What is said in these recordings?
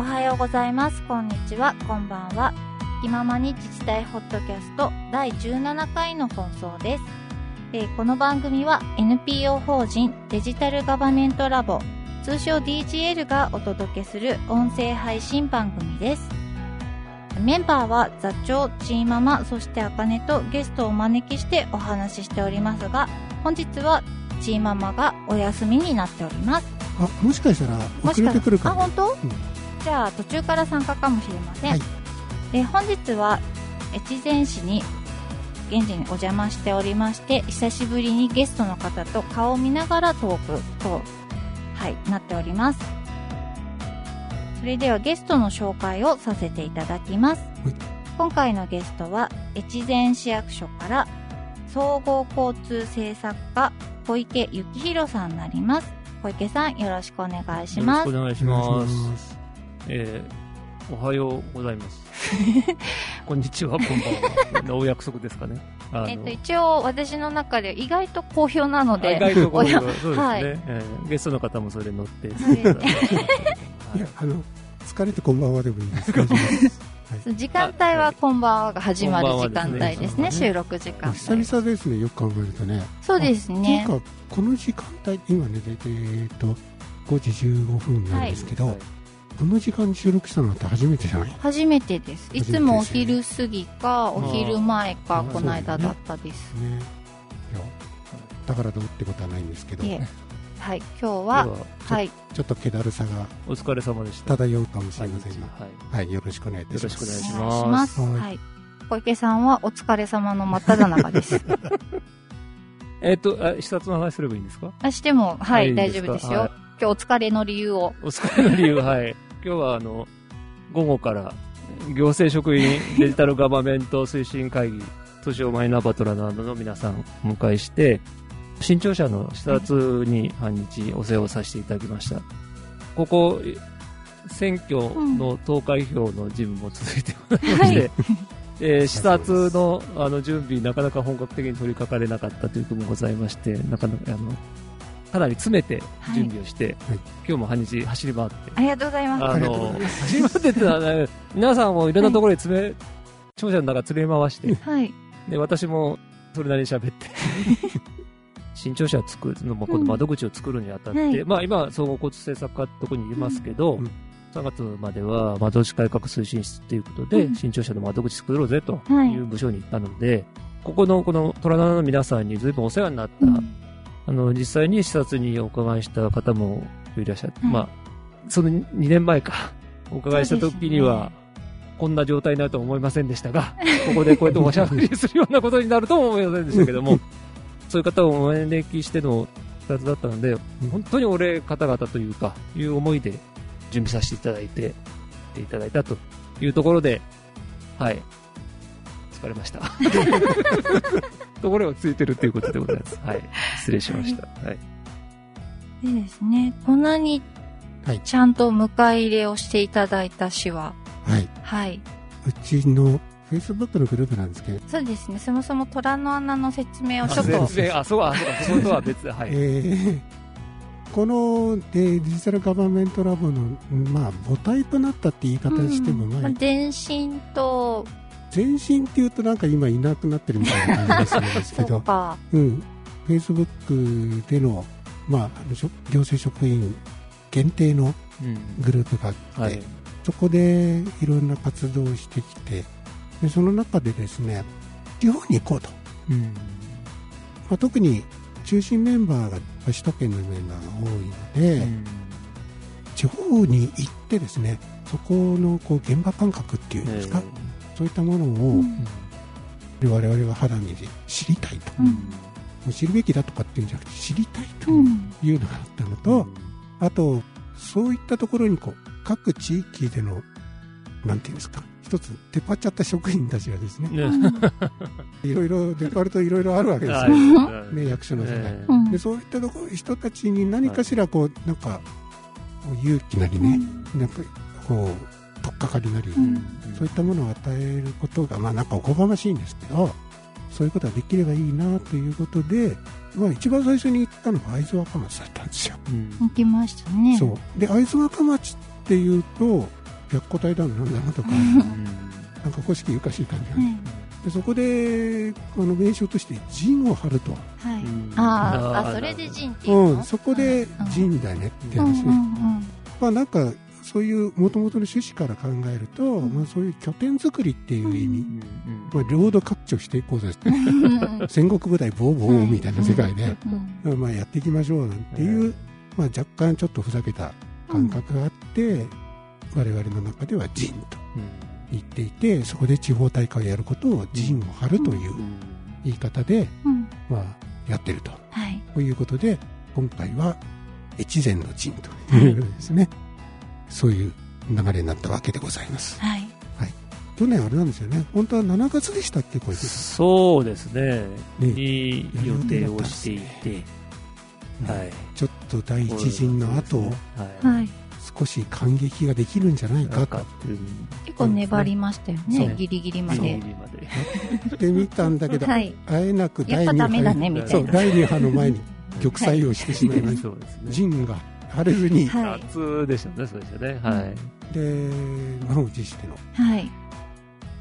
おはようございます。こんにちは。こんばんは。気ままに自治体ホットキャスト第17回の放送です。えーこの番組は NPO 法人デジタルガバメントラボ通称 DGL がお届けする音声配信番組です。メンバーは座長、チーママ、そしてあかねとゲストをお招きしてお話ししておりますが、本日はチーママがお休みになっております。あもしかしたら遅れてくるかあ、も本当、んじゃあ途中から参加かもしれません。はいで本日は越前市に現地にお邪魔しておりまして、久しぶりにゲストの方と顔を見ながらトークと、はい、なっております。それではゲストの紹介をさせていただきます。はい今回のゲストは、越前市役所から総合交通政策課小池幸宏さんになります。小池さん、よろしくお願いします。よろしくお願いします。えー、おはようございます。こんにちは、こんばんは。のお約束ですかね。えっと、一応私の中で意外と好評なので、あ意外とこういうおやそうですね、はいえーゲストの方もそれ乗って。いいやあの疲れてこんばんはでもいいです 時間帯はこんばんはが始まる時間帯ですね、収録時間帯。久々ですねよく考えるとねそうですねって。いうかこの時間帯今ね大体えっと5時15分なんですけど、はいこの時間に収録したのって初めてじゃない？初めてです。いつもお昼過ぎか、お昼前か、あこの間だったです。ねいやだからどうってことはないんですけどはい、今日では、は、はい、ちょっと気だるさがお疲れ様でした。漂うかもしれませんがはい。はいよろしくお願いいたしますよろしくお願いしおます願いします。はいはい。小池さんはお疲れ様の真っ只中です。えっ、と、あ、視察の話すればいいんですか？あしても、はい、大丈夫ですよ。はい今日お疲れの理由を。お疲れの理由、はい。今日は、あの、午後から、行政職員デジタルガバメント推進会議、通称マイナバトラなどの皆さんをお迎えして、新庁舎の視察に半日お世話をさせていただきました。ここ、選挙の投開票の事務も続いておりまして、えー視察のあの準備、なかなか本格的に取り掛かれなかったということもございまして、なかなかあのかなり詰めて準備をして、はい。今日も半日走り回って、ありがとうございます。あありがとうごのざいます。走り回ってってのはね、皆さんもいろんなところに詰め、庁舎の中連れ回して、はい。で私もそれなりに喋って。新庁舎を作るのも、この窓口を作るにあたって、うん。はい。まあ今、総合交通政策課ってとこにいますけど、うん。うん3月までは窓口改革推進室ということで、うん。新庁舎の窓口作ろうぜとはい。いう部署に行ったので、ここのこの虎奈の皆さんに随分お世話になった、うんあの、実際に視察にお伺いした方もいらっしゃって、はいまあ、その2年前か、お伺いした時には、こんな状態になるとは思いませんでしたが、ここでこうやっておしゃべりするようなことになるとも思いませんでしたけども、そういう方をお招きしての視察だったので、本当にお礼方々というか、いう思いで準備させていただいて、ていただいたというところで、はい、疲れました。ところがついてるということでございます。はい。失礼しました。はい。でですね、こんなにはい。ちゃんと迎え入れをしていただいた市は、はい。はい。うちの Facebook のグループなんですけど、そうですね、そもそも虎の穴の説明をちょっと、全然、あ、そう、あ、そうか、そことは別で、はい。えーこの、えーデジタルガバメントラボの、まあ、母体となったって言い方しても、まあまあ、前身と、前身っていうとなんか今いなくなってるみたいな感じがするんですけど、そうか、うん、Facebook での、まあ、行政職員限定のうん。グループがあって、はい。そこでいろんな活動をしてきて、でその中でですね、地方に行こうと。うん。まあ、特に中心メンバーが首都圏のメンバーが多いので、地方に行ってですねそこのこう現場感覚っていうんですか、そういったものをうん我々が肌身で知りたいと、知るべきだとかっていうんじゃなくて知りたいとうんいうのがあったのと、あとそういったところにこう各地域でのなんていうんですか一つ出っ張っちゃった職員たちがですねね。いろいろ出っ張るといろいろあるわけですはよ、い。ね、役所の世界、えうんでそういったとこ人たちに何かしらこう、なんか勇気なりね、やっぱりこう取っかかりなり、うん。そういったものを与えることが、まあなんかおこがましいんですけど、そういうことができればいいなということで、まあ一番最初に行ったのが会津若松だったんですよ。うん。行きましたね。そう。で、会津若松っていうと、白虎隊だのなんだのとか、うん。なんか古式ゆかしい感じが、はいでそこであの名称として陣を張ると、はい。うん。あーあー。それで陣っていうの、うん、そこで陣だねって話、うんうんうん。まあなんかそういうもともとの趣旨から考えると、まあ、そういう拠点作りっていう意味、うんまあ、領土割拠していこうぜうんうん戦国部隊ボーボーみたいな世界で、うんまあ、やっていきましょうなんていう、まあ、若干ちょっとふざけた感覚があって、我々の中では陣と言っていてそこで地方大会をやることを陣を張るといううん。言い方で、うん。まあ、やってると。はい。ということで今回は越前の陣というですね、そういう流れになったわけでございます。はい。去年あれなんですよね。本当は7月でしたっけこれそうですね。ね。に予定をしていて、はい。ちょっと第一陣の後、はい。はい。少し感激ができるんじゃないかと。うん結構粘りましたよね。ギリギリまで。で。言ってみたんだけど、はい。あえなく第2やっぱダメだねみたいな。そう第2波の前に玉砕をしてしまいました。陣が張れずに、はい。夏でしたね、そうですよね。はい。で満を持しての。はい。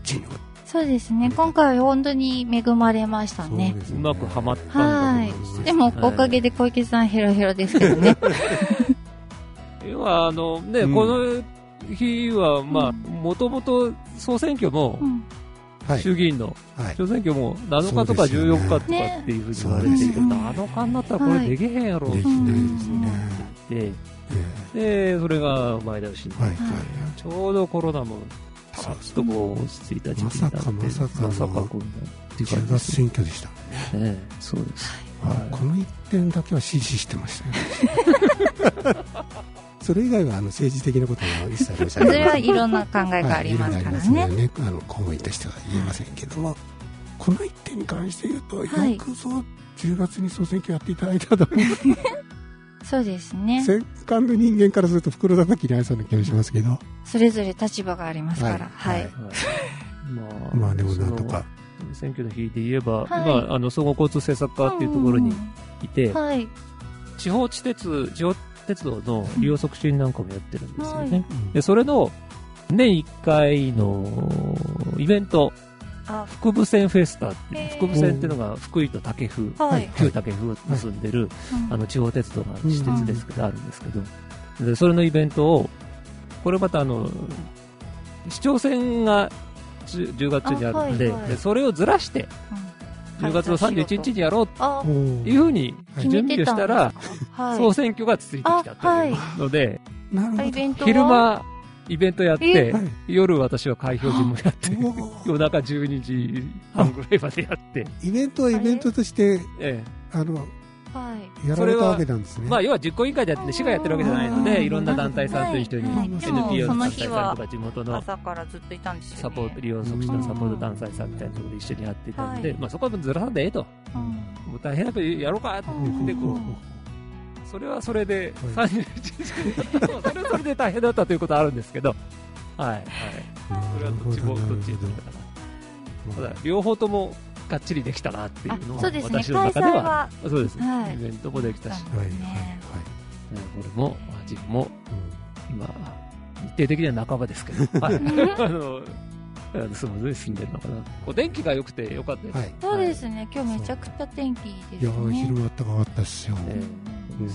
陣をそうですね。今回は本当に恵まれましたね。そうですうまくはまったはい。でもおかげで小池さんヘロヘロですけどね。要は、あの、ね、うん。この日は、まあ、うん。もともと総選挙もう、ん。はい、衆議院の。はい、総選挙も7日とかそうですよね。14日とかっていうふうに言われていて、そうですよね7日になったらこれできへんやろって言って、えで、それが前倒しにえはい。はい。ちょうどコロナも、パそうラッとこう落ち着いた時期になって、まさかまさかのまさかこんなっていう中感じです学選挙でした、ね。そうです。はい。この一点だけは支持してましたよ それ以外はあの政治的なことは一切申しそ上げませんれはいろんな考えがありますからね。ねあの公務員としては言えませんけども、この一点に関して言うと、はいよくぞ10月に総選挙やっていただいたと思うそうですね。戦艦の人間からすると袋叩きにありそうな気がしますけど、それぞれ立場がありますから。ははい。いはい。まあ、まあでもなんとか、選挙の日で言えば、はい。まあ、あの、総合交通政策課っていうところにいて、うんはい。地方地鉄、地方鉄道の利用促進なんかもやってるんですよね。はい。うんで、それの、年1回のイベント、あ。福部線フェスタっていう福部線っていうのが福井と武生、はい。旧武生を結んでる、うん。あの、地方鉄道が私鉄ですけど、あるん。ですけど、で、それのイベントを、これまたあの、市長選が10 10月にあるんで、あはいはい。でそれをずらして、うん10月の31日にやろうというふうにはい準備をしたら、はい。総選挙が続いてきたというので、昼間、イベントやってはい、夜私は開票事務やって、夜中12時半ぐらいまでやって、イベントはイベントとして、え。あの、はい。やられたわけなんですね。えまあ、要は実行委員会でやって、市がやってるわけじゃないのうん。で、いろんな団体さんと一緒に、NPO そのの団体さんとか地元の朝からずっといたんですサポート、利用促進のサポート団体さんみたいなところで一緒にやってたんで、はい。まあそこはずらさんでええと。うん。もう大変なことやろうかってうんでこうそれはそれで、は31日、それはそれで大変だったということはあるんですけど、はい、はい。それはどっちも、どっちもだったかな。ただ、両方ともがっちりできたなっていうのは、あそうですね。私の開中では、そうです、はい。イベントもできたし、はいはいはい。ねこれも、自分も、う今、日程的には半ばですけど、はい。あの、スムーズに進んでるのかな。お天気が良くて良かったです。んはい。そうですね。今日めちゃくちゃ天気いいですいやー、ね昼間あったかかったですよ。えうん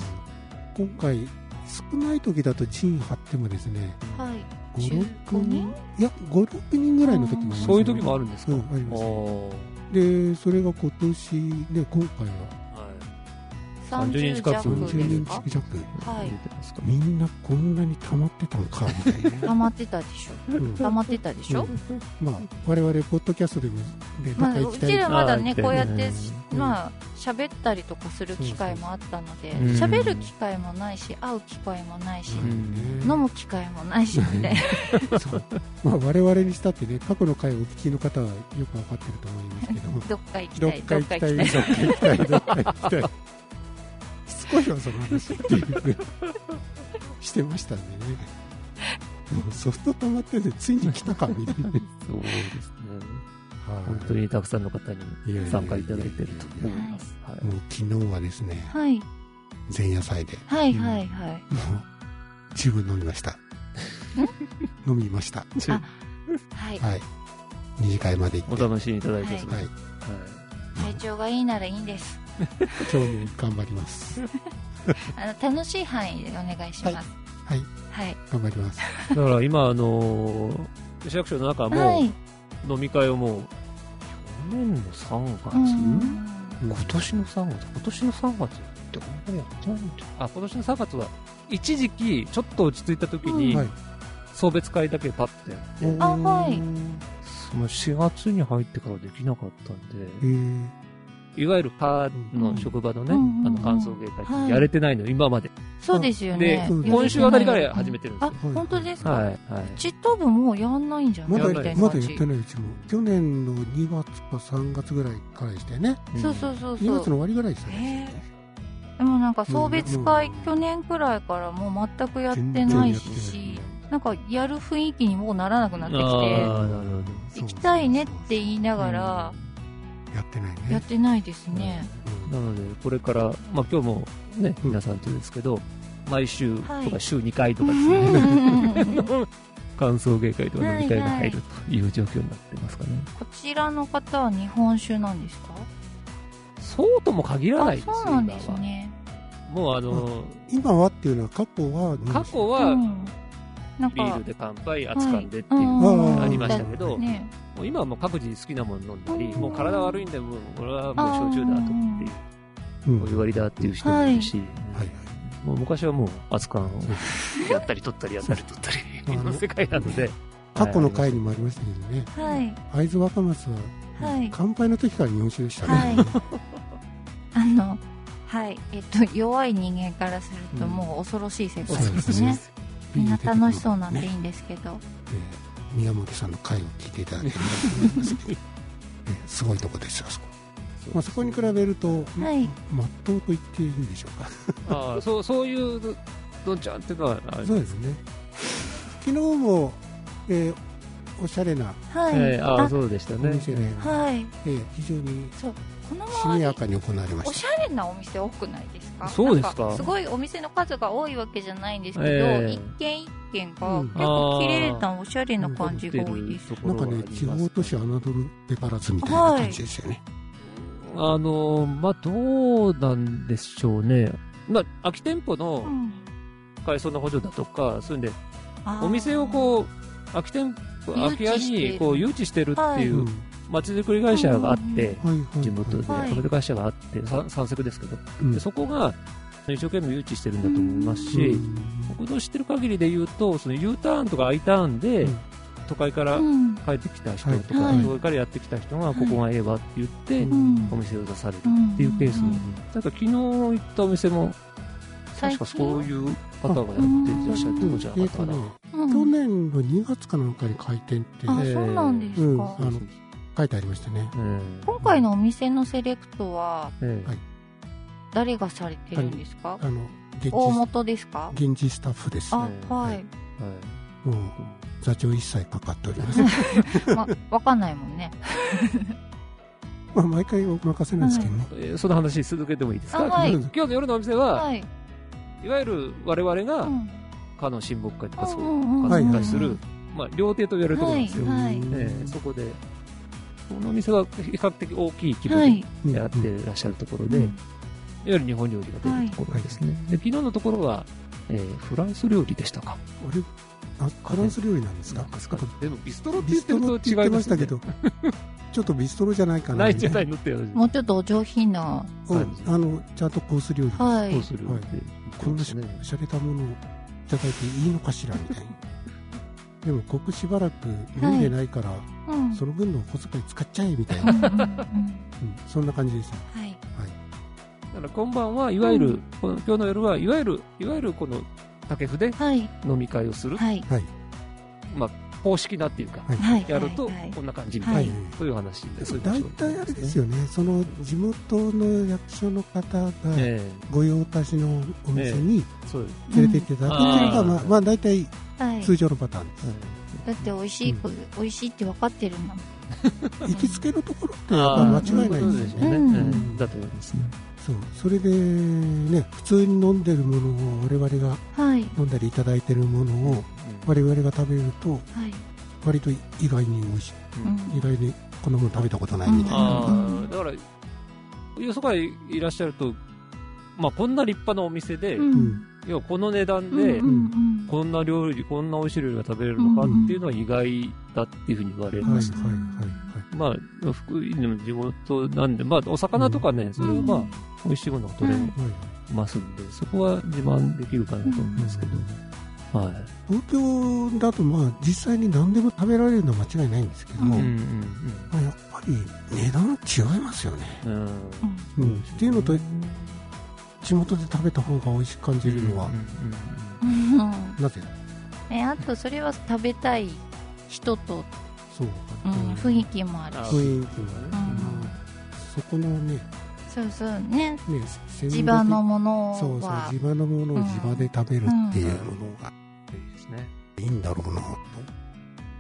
今回、少ない時だと陣張ってもですね、はい。5、6 15人人？いや、5、6人ぐらいの時もありますよ。そういう時もあるんですか、うん、あります。おで、それが今年、ね、今回は。30 30人近く弱30です人か弱。はい。みんなこんなに溜まってたんか、みたいな。溜まってたでしょ。うん。溜まってたでしょ、まあ、我々、ポッドキャストでも、ね、まあ、うちらまだねこうやってうん。まあ喋ったりとかする機会もあったのでうん。喋る機会もないし会う機会もないしうん。飲む機会もないしみたいなそう。まあ、我々にしたってね、過去の回をお聞きの方はよくわかってると思いますけども、どっか行きどたい。っか行きたい、どっか行きたい、どっか行きたい。しつこい。わ、その話っていうふう、してましたんでね。ソフト溜まってて、つい。に来たか、みたい。な。そうですね。はい。本当にたくさんの方に参加い。ただい。てると思い。ます。もう昨日はですね、はい。前夜祭で、はい。はい。はい。もう、十分飲みました。飲みました。はい。はい。二次会まで行って。お楽しみい。ただい。て、はい。はい。はい。体調がい。い。ならい。い。んです。今日も頑張ります。あの、楽しい範囲でお願いします。はい。はい。頑張ります。だから今、あのー市役所の中も、はい。飲み会をもう、去年の3月、うん今年の3月、今年の3月って本当にやってないんだあ、今年の3月は、一時期、ちょっと落ち着いた時に、はい。送別会だけパッとやって、あはいその4月に入ってからできなかったんで、えー、いわゆるパーの職場のね、うんうんあの、感想芸会はいってやれてないの、今まで。そうですよでね。うん今週あたりから始めてるんですあよ。、本当ですか？はい、はい。ち多分もうやんないんじゃない？まだ、やんないまだやってないうちも。去年の2月か3月ぐらいからでしたよね。そうそうそう2そう。月の終わりぐらいでしね。でもなんか送別会、うん去年くらいからもう全くやってないし、なんかやる雰囲気にもうならなくなってきて、行きたいねって言いながら、やってないね。やってないですね。うんなので、これから、まあ今日もね、うん皆さんとですけど、毎週はいとか週2回とうかですね、ん 感想芸会とか飲み会が入るという状況になってますかね。こちらの方は日本酒なんですか？そうとも限らないですそうなんです。ね。もうあの、今はっていうのは過去は、過去うはビーかルで乾杯、熱燗でっていううん。のがありましたけど、ね、もう今はもう各自好きなもの飲んだり、うん。もう体悪いんで、もう俺はもう焼酎だとってお湯割りだっていう人もいるし、はい。もう昔はもう熱燗をやったり取ったりやったり取ったり の世界なので、過去の回にもありましたけどね、はい。会津若松は、はい。乾杯の時から日本酒でしたね。はい。あの、はい。えっと、弱い人間からするともう恐ろしい世界そうですね。みんな楽しそうなんでいいねんですけど。えー宮本さんの回を聞いていただければと思いますけど、えーすごいとこですよ、あそこ。まあ、そこに比べると、はい。まっとうと言っていいんでしょうか。ああそうそういうどんちゃんっていうのはそうですね。昨日も、えーおしゃれなはい。えーあそうでしたねお店で、はい。えー非常にそう。このし周や、かに行われまおしした。ゃれなお店多くないですか？そうですかすごいお店の数が多いわけじゃないんですけど、ええ。一軒一軒がうん結構綺麗なおしゃれな感じが多いです。とこなんかね地方都市侮るべからずみたいな感じですよね。あのまあどうなんでしょうね。まあ空き店舗のうん。改装の補助だとかそういうんでお店をこう空き店舗空き家にこう誘致してる。ってはいいう街づくり会社があって、地元ではい。食べる会社があって、さ山積ですけど、うん。でそこが一生懸命誘致してるんだと思いますし、うん。僕の知ってる限りで言うと、その U ターンとか I ターンでうん、都会からうん。帰ってきた人とか、はい。都会からやってきた人が、ここがええわって言って、うん。お店を出されるうんっていうケースも、ただ昨日行ったお店も、確かそういう方がやっていらっしゃるとこじゃなかったかな。去年の2月かなんかに開店って。あ、そうなんですうん。か。書いてありましたね。え今回のお店のセレクトはえええはい誰がされてるんですか？あの、現大地、元ですか？現地スタッフです。あ、えはい。はいもう、座長一切かかっております。ま、わかんないもんね。まあ、毎回お任せなんですけどね。えーその話続けてもいいですか、あはい今日の夜のお店は、はい。いわゆる我々が、うんかの親睦会とかそう、うんうんする、まあ、料亭と言われるところなんですよ。はいうんええそこで、このお店は比較的大きい規模でやってらっしゃるところで、いわゆる日本料理が出るところですね。で昨日のところは、えーフランス料理でしたか？あれ、あ、フランス料理なんですか？ですか？でもビストロってビスト言ってるとロって言って違いまねますしたけど、ちょっとビストロじゃないかな。ないじゃないみのって話もうちょっとお上品な。うん、あの、ちゃんとコース料理。はいどう。するはいこんな。しゃれたものをいただいていいのかしらみたいな。でも、ここしばらく飲んでないから、うん。その分のお小遣い使っちゃえみたいな、うん そんな感じですよ。はい。はい。だから今晩はいわゆる、うんこの今日の夜はいわゆる、いわゆるこの竹筆はい。飲み会をする、はい。はい。まあ、公式なっていうか、はい。はい。やるとはいこんな感じみはいたいな、そういう話で、そういう大体あれですよね、その地元の役所の方がえ御用達のお店に。連れてっていただくっていうのが、うんまあ、まあ大体はい。通常のパターンです。だって美味しい、美味しいって分かってるんだもん。行きつけのところってやっぱ間違いないですよね。だと思いますね。そう。それでね普通に飲んでるものを我々がはい。飲んだりいただいてるものをうん。我々が食べるとはい。割と意外に美味しい。うん。意外にこんなもの食べたことないみたいな。のあが、あ、だから、よそからいらっしゃると、まあ、こんな立派なお店で、うん。うん。要はこの値段で、うんうんこんな料理、こんな美味しい料理が食べれるのかっていうのは意外だっていうふうに言われはいはいはいます。はいまあ、福井の地元なんで、まあ、お魚とかね、それはまあ、美味しいものが取れますんで、そこは自慢できるかなと思うんですけど、はい。東京だとまあ実際に何でも食べられるのは間違いないんですけど、うんうんうん。まあ、やっぱり値段違いますよね、うん。うん。うん、っていうのと地元で食べた方が美味しく感じるのは、うん。うん。なぜ？え、あとそれは食べたい人と、そううんか、雰囲気もあるあし。雰囲気もね、うん。そこのね。そうそうね。ね地場のものそうそうは地。場のものを地場で食べるっていうものが。いいですね。いいんだろうなと、ま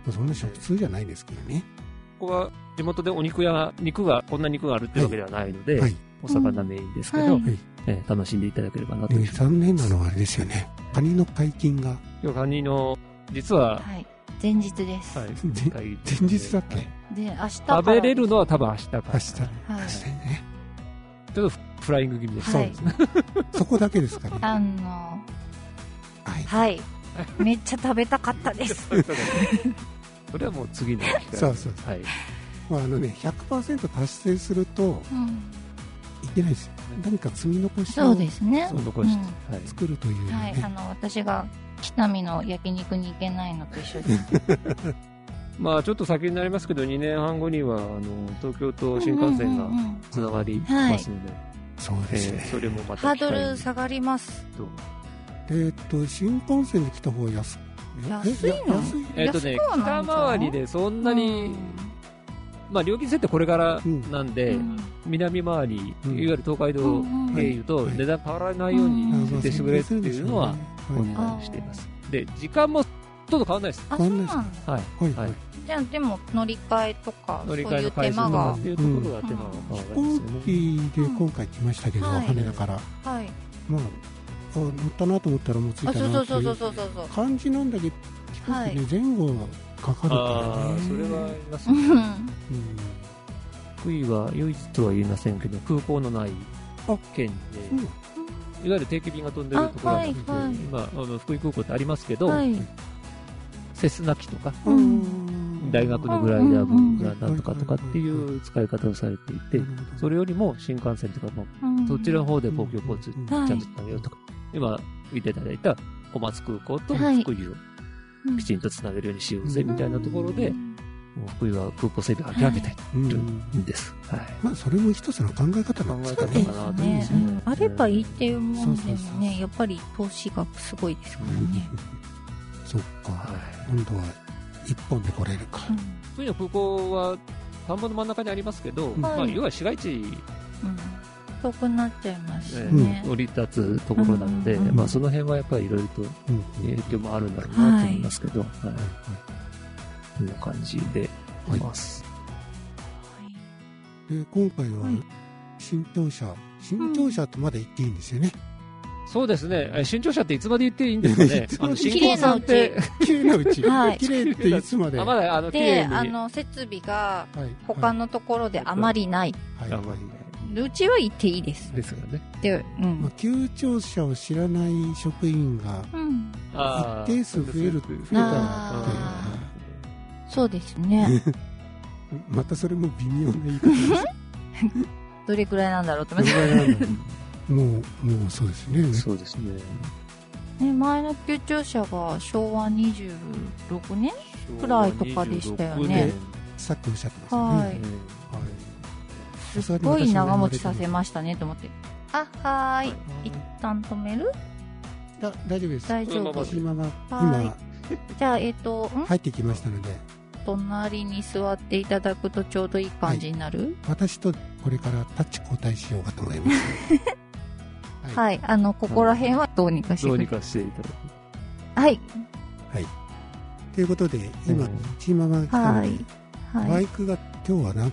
あそんな食通じゃないですけどね。ここは地元でお肉や、肉が、こんな肉があるっていうわけではないので、はい、お魚メインですけど、はいはい。えー楽しんでいただければなと。ね残念なのはあれですよねカニの解禁が今日カニの、実は、はい。前日です。はい、ぜ会議前日だっけ？はいで、明日から。食べれるのは多分明日から。明日ねはい明日ねちょっとフライング気味です。はいそうですね。そこだけですかねあの、はいはい。めっちゃ食べたかったです。それはもう次の機会そうそうはい。まああのね100%達成するとうんいけないですよ何か積み残しそうをですねそ。う残して、はい。作るというね、はい。あの、私が北見の焼肉に行けないのと一緒です。まあちょっと先になりますけど、2年半後には、あの、東京と新幹線がつながりますので、そうえーですね、それもまハードル下がります。とえーっと新幹線で来た方が安安いの？え安い。えっ、とね、北回りでそんなに、まあ料金設定これからなんで、うん。南回り、うん。いわゆる東海道経由と値段変わらないようにうん。設定してくれっていうのはおはい願いしています。で、時間もちょっと変わらないです。あ、そうなんだ。はい。はいはいじゃあ、でも、乗り換えとか、そう乗り換えいう手の回数っ。ていうところが手間が変わ飛らない行ですよね。機で今回来ましたけど、はい羽田からはい。まああ乗ったなと思ったらもう着いあ、たそうなっていうそうそうそうそうそう。感じなんだけど飛行機ね、前後がかかるからねそれはありますね。うん。うん福井は唯一とは言いませんけど、空港のないあ県うんで、いわゆる定期便が飛んでるところはいはい。今、あの福井空港ってありますけど、はい。セスナ機とか、うん。大学のグライダー部がなんとかとかっていう使い方をされていて、それよりも新幹線とかも、うん。そちらの方で公共交通うん。ちゃんとつなげようとか、今見ていただいた小松空港とはい。福井をきちんとつなげるようにしようぜみたいなところで、もう福井は空港整備を諦めたいうんるんです。はい。まあそれも一つの考え方なんですかね。考え方かなと思いますねね。あればいいっていうもんでもそうそうそうね、やっぱり投資額すごいですからね。そっか、はい。今度は一本で来れるか、福井の空港は田んぼの真ん中にありますけど、まあ、はい。要は市街地。うん。遠くなっちゃいますえよね。降り立つところなので、うんまあ、その辺はやっぱりいろいろとうん。影響もあるんだろうなと思いますけど、はい。こんな感じでい。ます。で今回ははい。新庁舎新庁舎とまだ言っていいんですよね、そうですね。え新庁舎っていつまで言っていいんですかね。あの、新興さんって、綺麗なうち、はい。綺麗っていつまで？あ、まだ、あの、綺で、麗に。あの、設備がはい。他のところであまりない。はい。あまりうちは行っていいです。ですよね。で、うまあん。、旧庁舎を知らない職員が一定数増える増えたらあそうですね。またそれも微妙な言い方です。どれくらいなんだろうと思って。もうもうそうですね。そうですね。ね、前の旧庁舎が昭和26年くらいとかでしたよね。さっきおっしゃってましたね、はい。はい。すごい長持ちさせましたねと思って。あ、はーい。一旦止める？だ大丈夫です。大丈夫。このまま。今はは今じゃあ、えっ、と、ん？入ってきましたので隣に座っていただくとちょうどいい感じになる？私とこれからタッチ交代しようかと思います。はい。あの、ここら辺はどうにかして。どうにかしていただく。はい。ということで今うん。チーママが来たので、はい。はい。バイクが今日はな3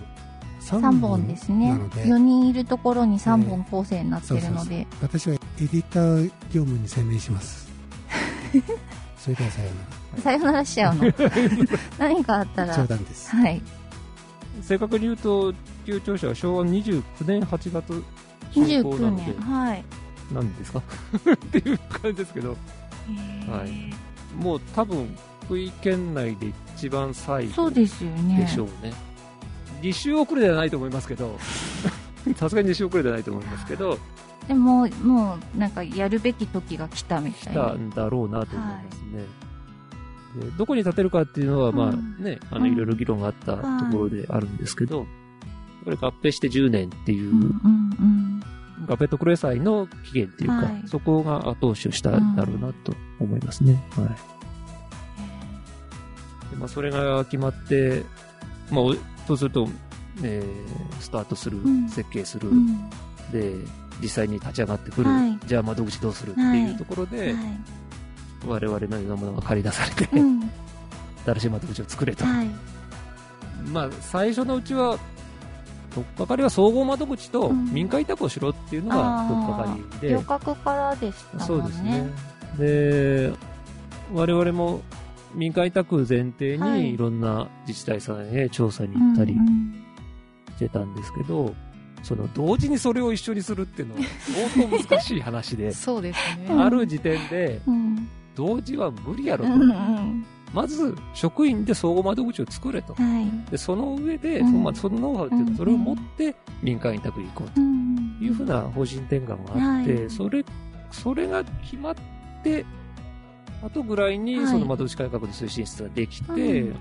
3本本ですね。なので。4人いるところに3本構成になってるので、私はエディター業務に専念します。それではさような さよならしちゃうの。何かあったら。ら冗談です。はい。正確に言うと、旧庁舎は昭和29年8月竣工な29ので年、はい。何ですかっていう感じですけど、はい。もう多分、福井県内で一番最後そうですよね。でしょうね。2週遅れではないと思いますけど、さすがに2週遅れではないと思いますけど、でももうなんかやるべき時が来たみたいな。来たんだろうなと思いますね。でどこに建てるかっていうのは、まあうん。ね、あの、うん。いろいろ議論があったところであるんですけど、これ合併して10年っていう、合併特例祭の期限っていうか、はい。そこが後押しをしたんだろうなと思いますね。はい。でまあ、それが決まって、まあ、おそうすると、えースタートする、ん。設計する、うん。で、実際に立ち上がってくる、はい。じゃあ窓口どうするっていうところで、はい我々のようなものが借り出されて、うん。新しい窓口を作れと。はい。まあ、最初のうちは、とっかかりは総合窓口とうん。民間委託をしろっていうのがあー。とっかかりで、旅客からでしたもんね。そうですね。で、我々も民間委託前提はい。にいろんな自治体さんへ調査に行ったりうんうん。してたんですけど、その同時にそれを一緒にするっていうのは相当難しい話で そうですね。うん。ある時点でうん同時は無理やろと。うんうん。まず職員で総合窓口を作れと。はい。で、その上で、うん。そのまあそのノウハウっていううんか、それを持って民間委託に行こうと。うんいうふうな方針転換があって、はい。それ、それが決まって、後ぐらいにはい。その窓口改革の推進室ができて、うん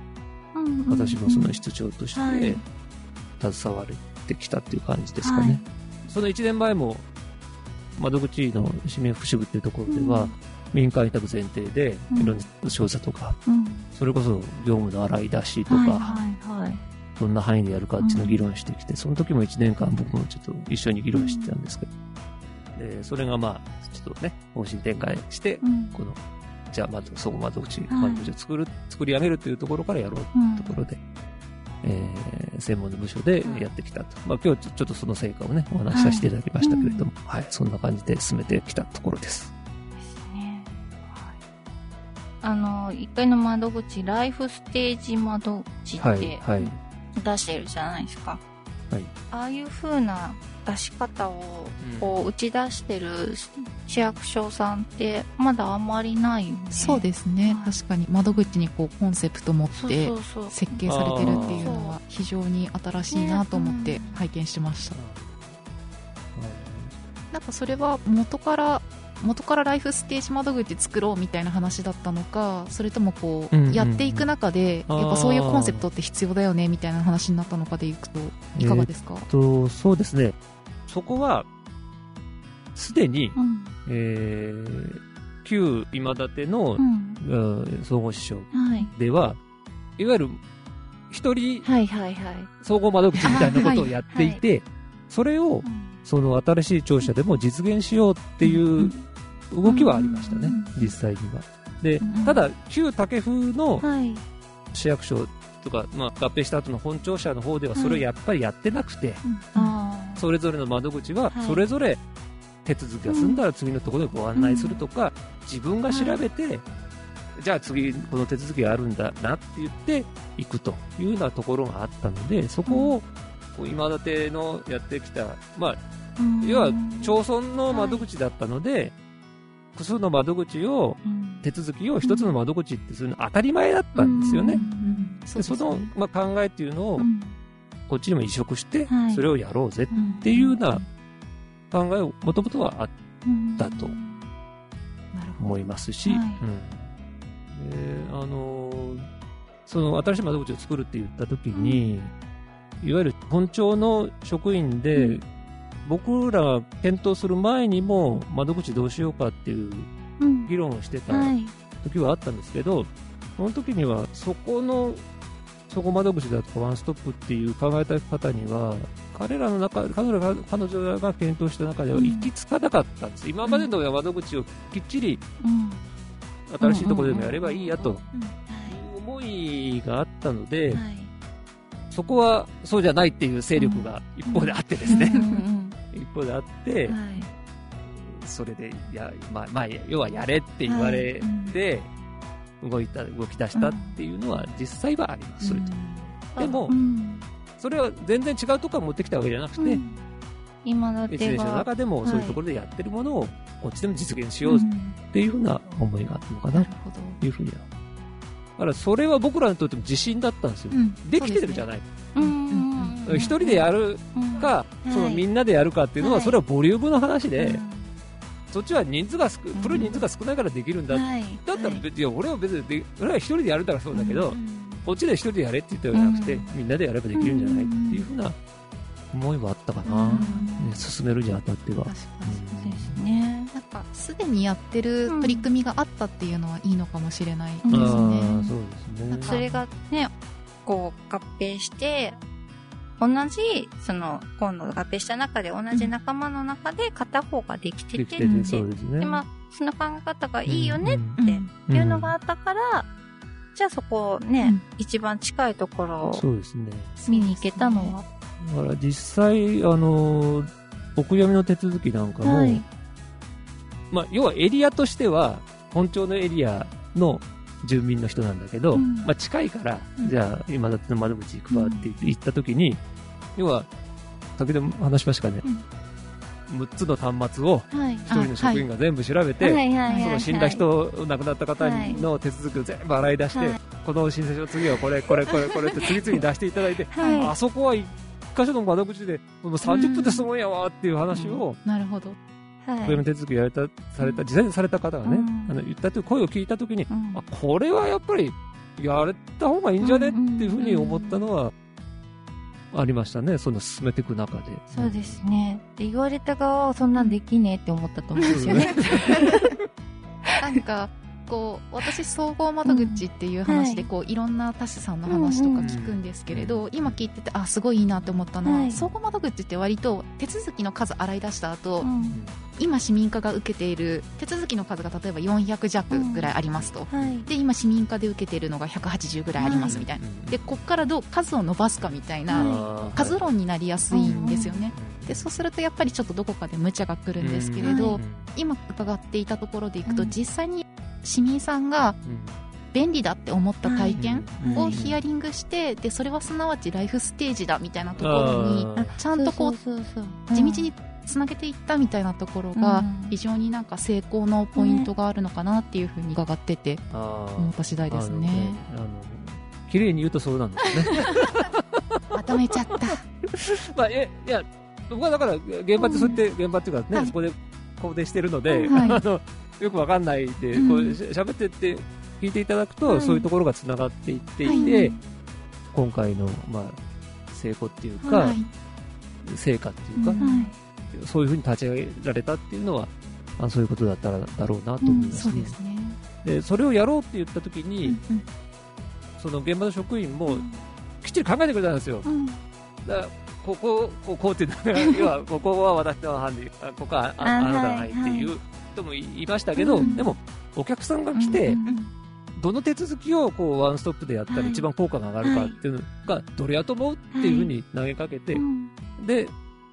うんうん。私もその室長としはい。て携われてきたっていう感じですかね。その1年前も窓口の市民福祉部っていうところでは、民間委託前提でうん。いろんな調査とか、うん。それこそ業務の洗い出しとか、はいはいはい。どんな範囲でやるかっていうのを議論してきて、その時も1年間僕もちょっと一緒に議論してたんですけど、でそれがまあ、ちょっとね、方針転換して、うん。この、じゃあまず総合窓口、はい窓口を作る、作り上げるというところからやろううんところで、えー専門の部署でやってきたと。まあ今日ちょっとその成果をね、お話しさせていただきましたけれども、はい、そんな感じで進めてきたところです。あの1階の窓口ライフステージ窓口っはい、てはい。出してるじゃないですか、はい。ああいう風な出し方をうん。こう打ち出してる市役所さんってまだあんまりないよね。そうですね。はい。確かに窓口にこうコンセプト持ってそうそう設計されてるっていうのは非常に新しいなと思ってね拝見してました。なんかそれは元から元からライフステージ窓口作ろうみたいな話だったのかそれともこうやっていく中でやっぱそういうコンセプトって必要だよねみたいな話になったのかでいくといかがですか、と、そうですね。そこは、すでに、うん。えー、旧今立のう、ん。うん総合支所はい。では、いわゆる、一人はいはいはい。総合窓口みたいなことをやっていて、それをう、ん。その新しい庁舎でも実現しようっていう動きはありましたねうん、実際には。でうん、ただ、旧竹風のはい。市役所とか、まあ、合併した後の本庁舎の方では、それをやっぱりやってなくて、あー。それぞれの窓口ははい、それぞれ手続きが済んだら次のところでご案内するとか、自分が調べて、じゃあ次この手続きがあるんだなって言って行くというようなところがあったので、そこをこう今立のやってきた、まあ、うん。要は町村の窓口だったので、複数の窓口を、うん。手続きを一つの窓口ってするの当たり前だったんですよね。その、ね。まあ、考えっていうのをう、ん。こっちにも移植してはい、それをやろうぜうんっていうような考えをもともとはあっうんだと思いますし、あのーその新しい窓口を作るって言った時に、いわゆる本庁の職員で、うん僕らが検討する前にも窓口どうしようかっていううん。議論をしてたはい。時はあったんですけど、その時にはそこのそこ窓口だとかワンストップっていう考えた方には彼らの中彼女が彼女らが検討した中では行き着かなかったんです、今までの窓口をきっちりうん。新しいところでもやればいいやとはいいう思いがあったので、はい。そこはそうじゃないっていう勢力が一方であってですね、うんうん一方であって、はいそれで、や、まあ、まあ、要はやれって言われて、動いた、動き出したっていうのは実際はあります。そういうでもう、んそれは全然違うとこから持ってきたわけじゃなくて、うん今だってのは中でもはいそういうところでやってるものを、こっちでも実現しようっていうふうな思いがあったのかな。というふうには。だからそれは僕らにとっても自信だったんですよ。うんできてるじゃない。うん一人でやるか、うん。そのみんなでやるかっていうのは、はい。それはボリュームの話で、うん。そっちは人数が少、プロ人数が少ないからできるんだ。はい。だったら別に、いや俺は別にで、俺は一人でやるからそうだけど、うん。こっちで一人でやれって言ったわけじゃなくて、うん。みんなでやればできるんじゃないっていうふうな思いはあったかな。うん。ね、進めるにあたっては。確かそうに。ですね。なんか、すでにやってる取り組みがあったっていうのはいいのかもしれないですうんね。ああ、そうですね。それがねこう合併して同じその今度合併した中で同じ仲間の中で片方ができててってできてて、そうですね。でまあその考え方がいいよねうんってうん。いうのがあったから、じゃあそこをね、うん。一番近いところを。見に行けたのは、だから実際、あの、お悔やみの手続きなんかも、はい。まあ、要はエリアとしては、本庁のエリアの住民の人なんだけど、うん。まあ、近いから、うん。じゃあ、今だっての窓口行くわって言って行った時に、要は、先ほども話しましたかね、6つの端末をはい。一人の職員が全部調べて、その死んだ人、亡くなった方の手続きを全部洗い出して、はい。この申請書次はこれ、これ、これ、これって次々に出していただいて、はい。あそこは一箇所の窓口で、もう30分で済むんやわっていう話を、なるほど。はい。これの手続きやれた、された、実際にされた方がね、うん。あの言ったという声を聞いたときに、うん。あ、これはやっぱり、やれた方がいいんじゃねっていうふうに思ったのは、ありましたね、その進めていく中で。そうですね。で言われた側はそんなんできねえって思ったと思うんですよね。なんか、こう、私、総合窓口っていう話で、うんこう、いろんな他社さんの話とか聞くんですけれど、今聞いてて、あ、すごいいいなって思ったのは、はい。総合窓口って割と手続きの数洗い出した後、うん。今市民課が受けている手続きの数が例えば400弱ぐらいありますと。はい。で、今市民課で受けているのが180ぐらいありますみたいな。で、こっからどう数を伸ばすかみたいな、は数論になりやすいんですよね。うんで、そうするとやっぱりちょっとどこかで無茶が来るんですけれど、うん。今伺っていたところでいくと、うん。実際に市民さんが便利だって思った体験うん。をヒアリングして、で、それはすなわちライフステージだみたいなところにちゃんとこう、地道につなげていったみたいなところがうん、非常になんか成功のポイントがあるのかなっていうふうに伺ってて思った次第ですね。あの、綺麗に言うとそうなんですね。まとめちゃった。まあ、え、いや、僕はだから、現場ってそうやって、現場っていうかね、はい。そこで肯定してるので、はい。あの、よくわかんないで、うんこうし喋ってって、聞いていただくと、はいそういうところが繋がっていっていて、はい今回の、まあ、成功っていうか、はい。成果っていうか、そういうふうに立ち上げられたっていうのは、あそういうことだったらだろうなと思いますね。そうですね。で、それをやろうって言ったときに、うんうんその現場の職員もきっちり考えてくれたんですよ。うんだからここ、こうこうっていうのが、要は、ここは私の班で、あここはあああなたがないってはいいう人もいいましたけど、うん。でも、お客さんが来て、うんどの手続きをこうワンストップでやったらはい。一番効果が上がるかっていうのが、どれやと思うっていうふうに投げかけて、うん。で、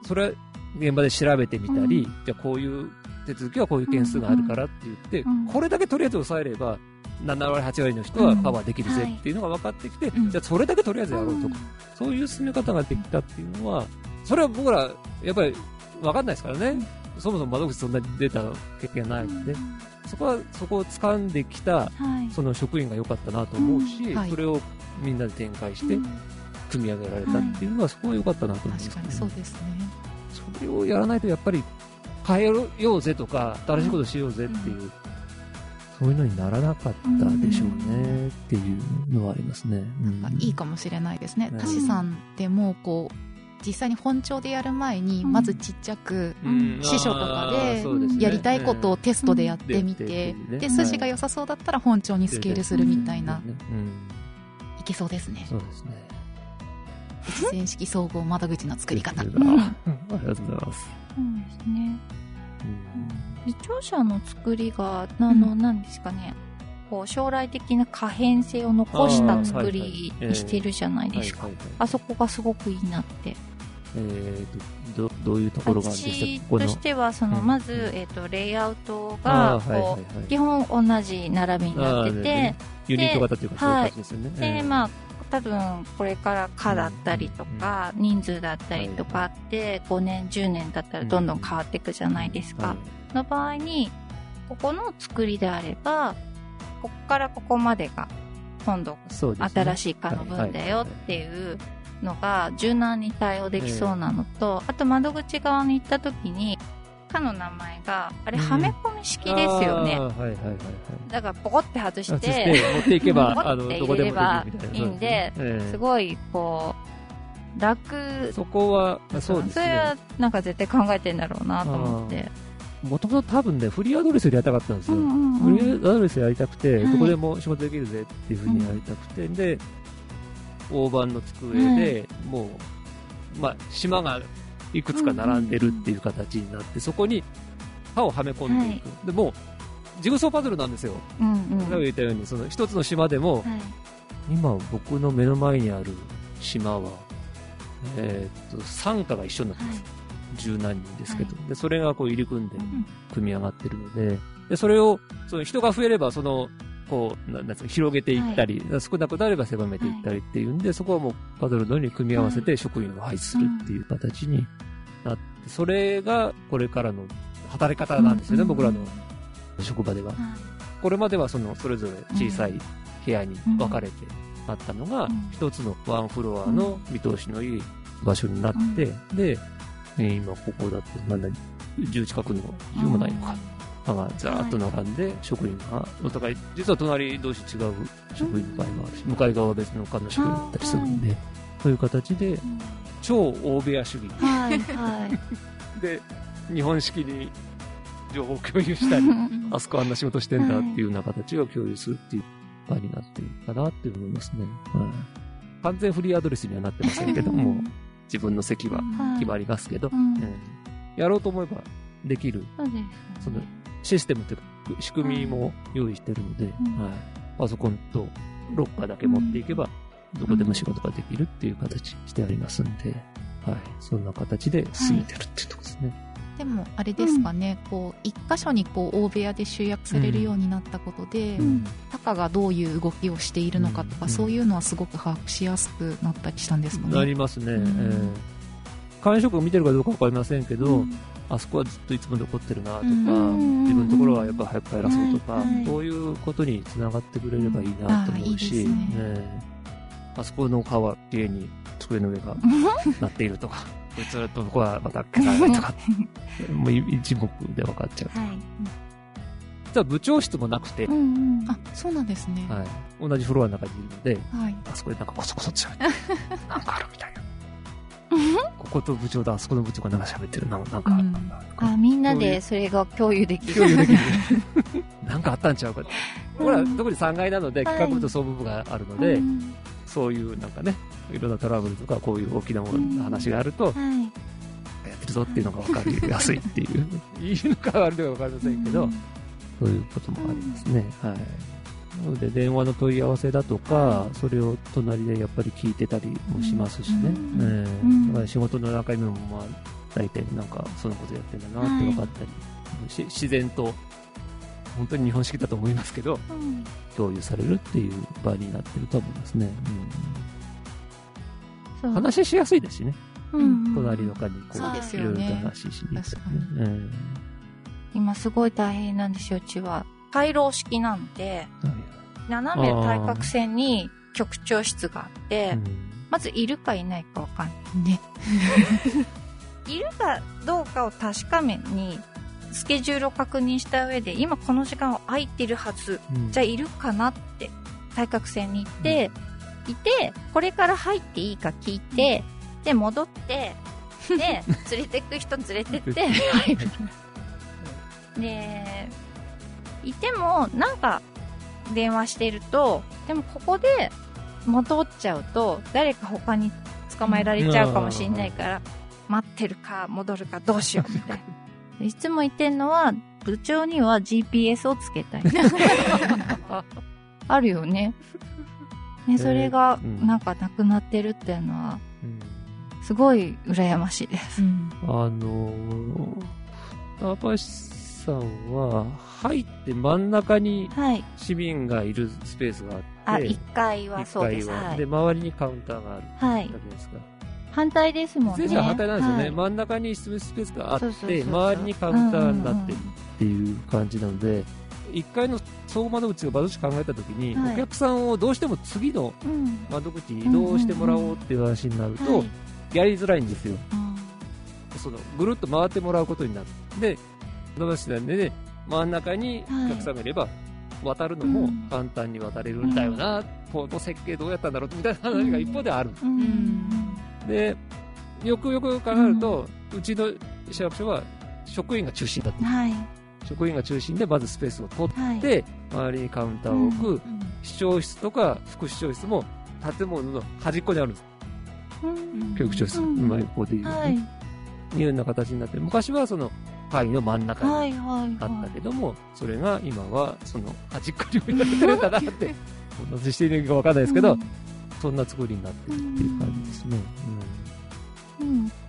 それは現場で調べてみたり、うん。じゃあこういう手続きはこういう件数があるからって言って、うん。これだけとりあえず抑えれば、7割、8割の人はカバーできるぜうんっていうのが分かってきて、うん。じゃあそれだけとりあえずやろうとか、そういう進め方ができたっていうのは、それは僕ら、やっぱり分かんないですからね。そもそも窓口そんなに出た経験がないので、そこは、そこを掴んできた、はい。その職員が良かったなと思うし、それをみんなで展開して、組み上げられたっていうのは、そこは良かったなと思います、確かにそうですね。それをやらないとやっぱり変えようぜとか、新しいことしようぜっていう、そういうのにならなかったでしょうねっていうのはありますね。うん。あいいかもしれないですね。う。ん。さんでも、こう、実際に本庁でやる前に、うんまずちっちゃく、うん司書とかでやりたいことをテストでやってみうんてうん、で、うん筋が良さそうだったら本庁にスケールするみたいな、うん、いけそうですね。そうですね。一線式総合窓口の作り方。あありがとうございます。そうですねうん視聴者の作りが、あの、うん何ですかね。こう将来的な可変性を残した作りにしてるじゃないですか。あそこがすごくいいなって。えーと、ど、どういうところがあるんです私かとしては、その、うん。まず、えっ、と、レイアウトあが、ーはいはいこう、はい。基本同じ並びになってて、ね。ユニット型っていうか、そういうですよね。で、まあ、多分、これから科だったりとか、人数だったりとかあって、5年、10年だったらどんどん変わっていくじゃないですか。の場合に、ここの作りであれば、ここからここまでが、今度、新しい科の分だよっていうのが柔軟に対応できそうなのと、あと窓口側に行った時に、科の名前が、あれ、うんはめ込み式ですよね。あーはいはいはいはい。だから、ポコって外してて、持っていけば、あの、持ってどこでもできるみたいな。いいんでそうですごい、こう、楽ええ、そこは、そうですねそれは。なんか絶対考えてんだろうなと思って。もともと多分ね、フリーアドレスでやりたかったんですよ。うんうんうんフリーアドレスやりたくて、はいどこでも仕事できるぜっていうふうにやりたくて、で、大判の机で、もう、まあ、島がいくつか並んでるっていう形になって、そこに刃をはめ込んでいく。でもう、ジグソーパズルなんですよ。うんうん。言ったように、その一つの島でも、はい今僕の目の前にある島は、えーっと、参加が一緒になってます。十何人ですけど。で、それがこう入り組んでん組み上がってるので、で、それを、その人が増えれば、その、こう、ななんつうの広げていったり、少なくなれば狭めていったりっていうんで、そこはもうパドルのように組み合わせて職員を配置するっていう形になって、それがこれからの働き方なんですよね、うん。僕らの職場では。はい。これまではその、それぞれ小さい部屋に分かれてあったのがうん、一つのワンフロアの見通しのいい場所になって、で、えー今ここだって、なんだ、10近くの、10もないのか、歯がざーっと並んで、職員が、お互い、実は隣同士違う職員の場合もあるし、向かい側は別の他の職員だったりするんで、そういう形で、うん。超大部屋主義。はい、はい。で、日本式に情報共有したり、あそこあんな仕事してんだっていうような形を共有するっていう場になってるかなって思いますね。はい。完全フリーアドレスにはなってませんけども、自分の席ははい。決まりますけど、やろうと思えばできる。そのシステムというか仕組みも用意してるので、うん。はい、パソコンとロッカーだけ持っていけば、どこでも仕事ができるっていう形してありますんで、はい、そんな形で進めてるっていうところですね。でもあれですかね、こう一箇所にこう大部屋で集約されるようになったことで、うん。タカがどういう動きをしているのかとか、うん。そういうのはすごく把握しやすくなったりしたんですかね。なりますね。うんえー管理職を見てるかどうかわかりませんけど、うんあそこはずっといつも残ってるなとか、うん自分のところはやっぱ早く帰らそうとか、はいそういうことにつながってくれればいいなと思うし、あそこの皮は綺麗に机の上が なっているとか、こいつらとこはまた消さないとか、もう一目で分かっちゃう。はい。実は部長室もなくて、うんうん。あそうなんですね。はい、同じフロアの中にいるので、はい。あそこでなんかコソコソって喋ってる。なんかあるみたいな。ここと部長とあそこの部長がなんか喋ってる。ななんか、うんあ、みんなでそれが共有できる。共有できる。なんかあったんちゃうか。ほら、うん特に3階なので、はい企画部と総務部があるので、うんそういうなんかね、いろんなトラブルとか、こういう大きなものの話があると、はい。やってるぞっていうのが分かりやすいっていう。いいのか悪いのか分かりませんけど、そういうこともありますね。はい。なので、電話の問い合わせだとか、それを隣でやっぱり聞いてたりもしますしね。うんええうんだから仕事の中身も、まあ、大体なんか、そのことやってんだなって分かったり、し自然と、本当に日本式だと思いますけど、うん共有されるっていう場になってると思いますね。そううん、話しやすいですしね。うん隣の方にこう、いろいろと話しに行ってね。うん今すごい大変なんですよ、うちは。回廊式なんで、はい斜め対角線に局長室があって、うんまずいるかいないかわかんない。ね。いるかどうかを確かめに、スケジュールを確認した上で、今この時間は空いてるはず。うんじゃあいるかなって、対角線に行って、いて、これから入っていいか聞いて、で、戻って、で、連れてく人連れてって、入る。で、いても、なんか、電話してると、でもここで戻っちゃうと、誰か他に捕まえられちゃうかもしれないから、待ってるか戻るかどうしようみたいな。いつも言ってるのは、部長には GPS をつけたい。あるよね。ね、それがうんなんかなくなってるっていうのは、うんすごい羨ましいです。うんあのー、タパシさんは、入って真ん中にはい。市民がいるスペースがああ、って、1階はそうです。ははいで、。周りにカウンターがあるはいわ。けですか？反対ですもんね。反対なんですよね。はい真ん中にスペースがあって、周りにカウンターになってるっていう感じなので、1階の総合窓口が窓口考えたときに、はいお客さんをどうしても次のうんうん窓口に移動してもらおうっていう話になると、はいやりづらいんですよ。うんそのぐるっと回ってもらうことになる。で、窓口なんでね、真ん中にお客さんがいれば、渡るのもうん。簡単に渡れるんだよな、この設計どうやったんだろうみたいな話が一方である。うん。うんで、よくよく考えると、うちの市役所は職員が中心だった。はい。職員が中心でまずスペースを取はい。って、周りにカウンターを置く、うん。市長室とか副市長室も建物の端っこにある。んです。うん。教育長室、うん。うまいこでいう、はい。いうような形になって、昔はその会議の真ん中にはい。はい。あったけども、それが今はその端っこに置いられてるんだなって、お話ししているかわかんないですけど、そんな作りになってるっていう感じですね。うん。その、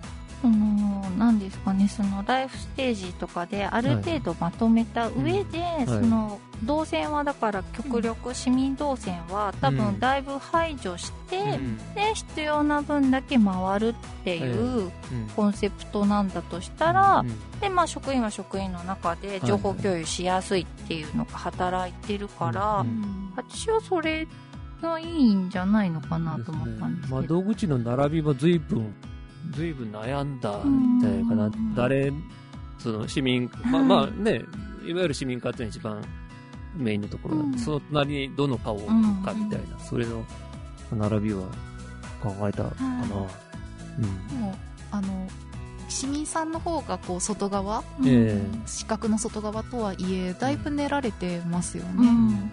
なんですかね、そのライフステージとかである程度まとめた上で、い。その、動線はだから極力市民動線は多うん分だいぶ排除して、うんで、必要な分だけ回るっていううん。コンセプトなんだとしたら、うんで、まあ職員は職員の中で情報共有しやすいっていうのが働いてるから、うん私はそれがいいんじゃないのかなと思ったんですけど。窓口の並びも随分、随分悩んだんじゃないかな。うん。誰、その市民、まあはい。まあね、いわゆる市民課っていうのが一番メインのところなんで、うん。その隣にどの顔を置くかみたいな、それの並びは考えたかな。うん。もうあの市民さんの方がこう外側うん。え四角の外側とはいえだいぶ練られてますよね、うん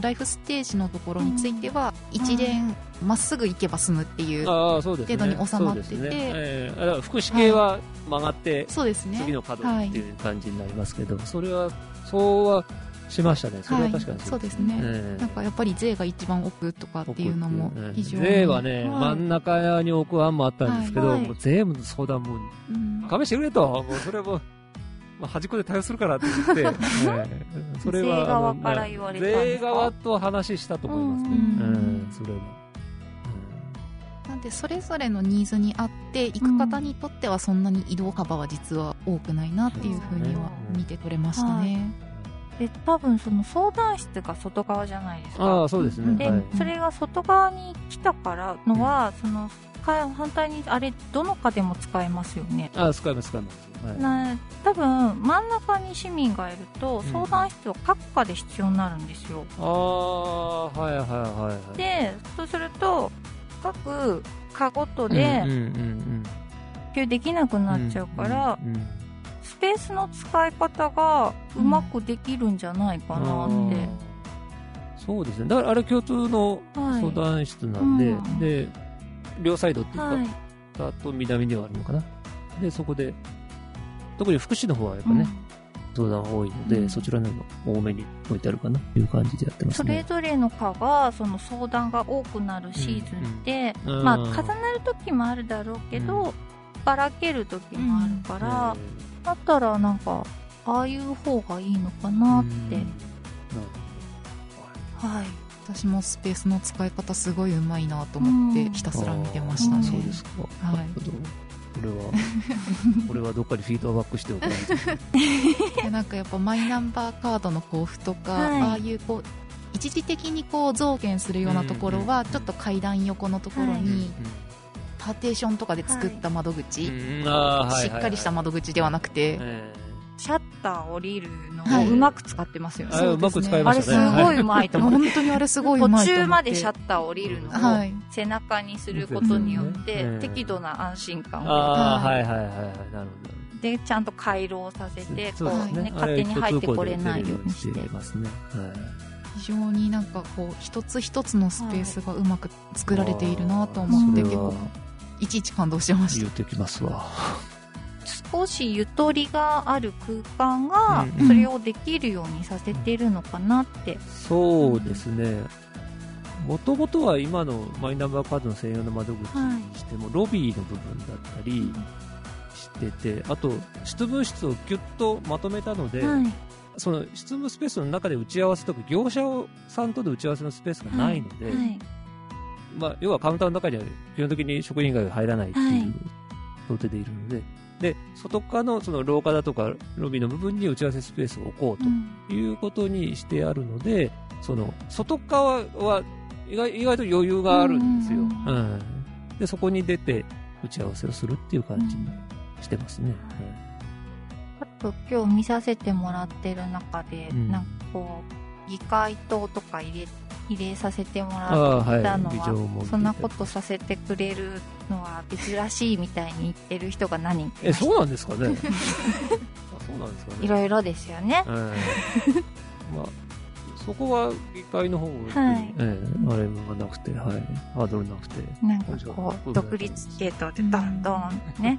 ライフステージのところについては一連まっすぐ行けば済むっていう、ああ、そうですね。程度に収まってて。そうですね。ええだから福祉系は曲がって、そうですね。次の角っていう感じになりますけど、それは、そうはしましたね。それは確かにそうですね、ええなんかやっぱり税が一番奥とかっていうのも非常に、税はね、はい。真ん中に置く案もあったんですけど、はいもう税務の相談もうん。勘弁してくれと、もうそれも、まあ、端っこで対応するからって言って、ええそれは、税側から言われたんですか？税側と話したと思いますね。ううんんそれは。なんでそれぞれのニーズに合って行く方にとってはそんなに移動幅は実は多くないなっていうふうには見てくれましたね。で、多分その相談室が外側じゃないですか？ああ、そうですね。で、はいそれが外側に来たからのは、その、か反対に、あれ、どの課でも使えますよね。ああ、使います、使います。はいな多分、真ん中に市民がいると、ん相談室は各課で必要になるんですよ。ああ、はいはいはいはい。で、そうすると、各課ごとでうんうんうん普及できなくうん、なっちゃうから、うんうんスペースの使い方がうまくできるんじゃないかなって。そうですね。だからあれ共通のはい相談室なんで、うんで、両サイドっていうか、はい。北と南ではあるのかな。で、そこで、特に福祉の方はやっぱね、相談が多いので、うん。そちらの多めに置いてあるかなという感じでやってますそれね。ぞれの課がその相談が多くなるシーズンで、うん。まあうん。重なる時もあるだろうけど、うばらける時もあるから、だったらなんかああいう方がいいのかなって、はい私もスペースの使い方すごいうまいなと思ってうん。ひたすら見てましたね。そうですか。はい。れは、これはどっかにフィードバックしておかないと。で なんかやっぱマイナンバーカードの交付とか、はい。ああいうこう一時的にこう増減するようなところは、ちょっと階段横のところはい。に、パーテーションとかで作った窓口、はいはいはい。しっかりした窓口ではなくて、えシャッター降りるのはい。をうまく使ってますよね、えあれうまく使いあれすましたね。ごいうまいと思って本当にあれすごい途うまいと思って。中までシャッター降りるのをはい。背中にすることによって適度な安心感を。ああ、ははいはいはいはい。なるほど。でちゃんと回廊させてこう、ねね、勝手に入ってこれないようにして。ますね。はい。非常になんかこう一つ一つのスペースがうまく作られているなと思って、結構いちいち感動してました。言うてきますわ。少しゆとりがある空間がうんうん。それをできるようにさせてるのかなって、そうですね。もともとは今のマイナンバーカードの専用の窓口にしても、ロビーの部分だったりしてて、あと、執務室をギュッとまとめたので、はい。その執務スペースの中で打ち合わせとか、業者さんとの打ち合わせのスペースがないので、はい。まあ、要はカウンターの中には基本的に職員以外が入らないってはい。いう想定でいるので、で、外側のその廊下だとかロビーの部分に打ち合わせスペースを置こうとうん。いうことにしてあるので、その、外側は意外意外と余裕があるんですよ。ううんん。で、そこに出て打ち合わせをするっていう感じにしてますね。あと今日見させてもらってる中で、うん。なんかこう議会棟とか入れ入れさせてもらったのはは、も。そんなことさせてくれるのは珍しいみたいに言ってる人が何人え、そうなんですかね。あそうなんですかね。いろいろですよね。ええ まあ、そこは議会の方が、はいええあれもなくて、はい。ハードルなくて。なんかこう、独立系統でドンドンね、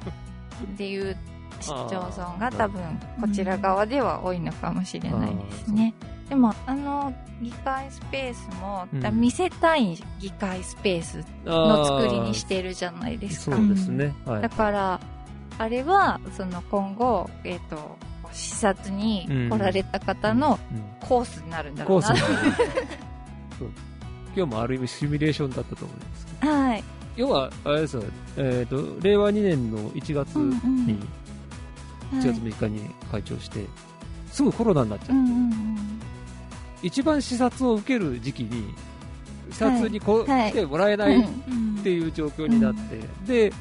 っていう市町村が多分こちら側では多いのかもしれないですね。でも、あの、議会スペースも、うん見せたい議会スペースの作りにしてるじゃないですかそ。うですね。はいだ。から、あれは、その今後、えっ、と、視察に来られた方のうんコースになるんだろコースうな。になるそう今日もある意味シミュレーションだったと思います。はい。要は、あれですよ、えっ、と、令和2年の1月うんうんに、はい1月6日に会長して、すぐコロナになっちゃって、うんうんうん。一番視察を受ける時期に、視察にこ、はい来てもらえないっうんていう状況になって、で、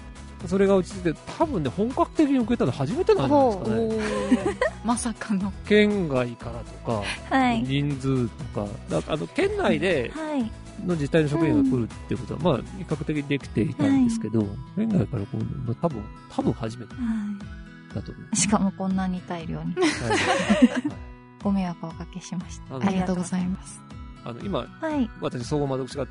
それが落ち着いて、多分ね、本格的に受けたの初めてなんじゃないですかね。まさかの。県外からとか、はい。人数とか、だあの県内ではい。の自治体の職員が来るっていうことは、まあ、比較的できていたんですけど、県外から来るのは多分、多分初めてはだと思いまい。しかもこんなに大量に。す。はい ご迷惑をおかけしました。あありがとうございます。あの今、はい。私、総合窓口が、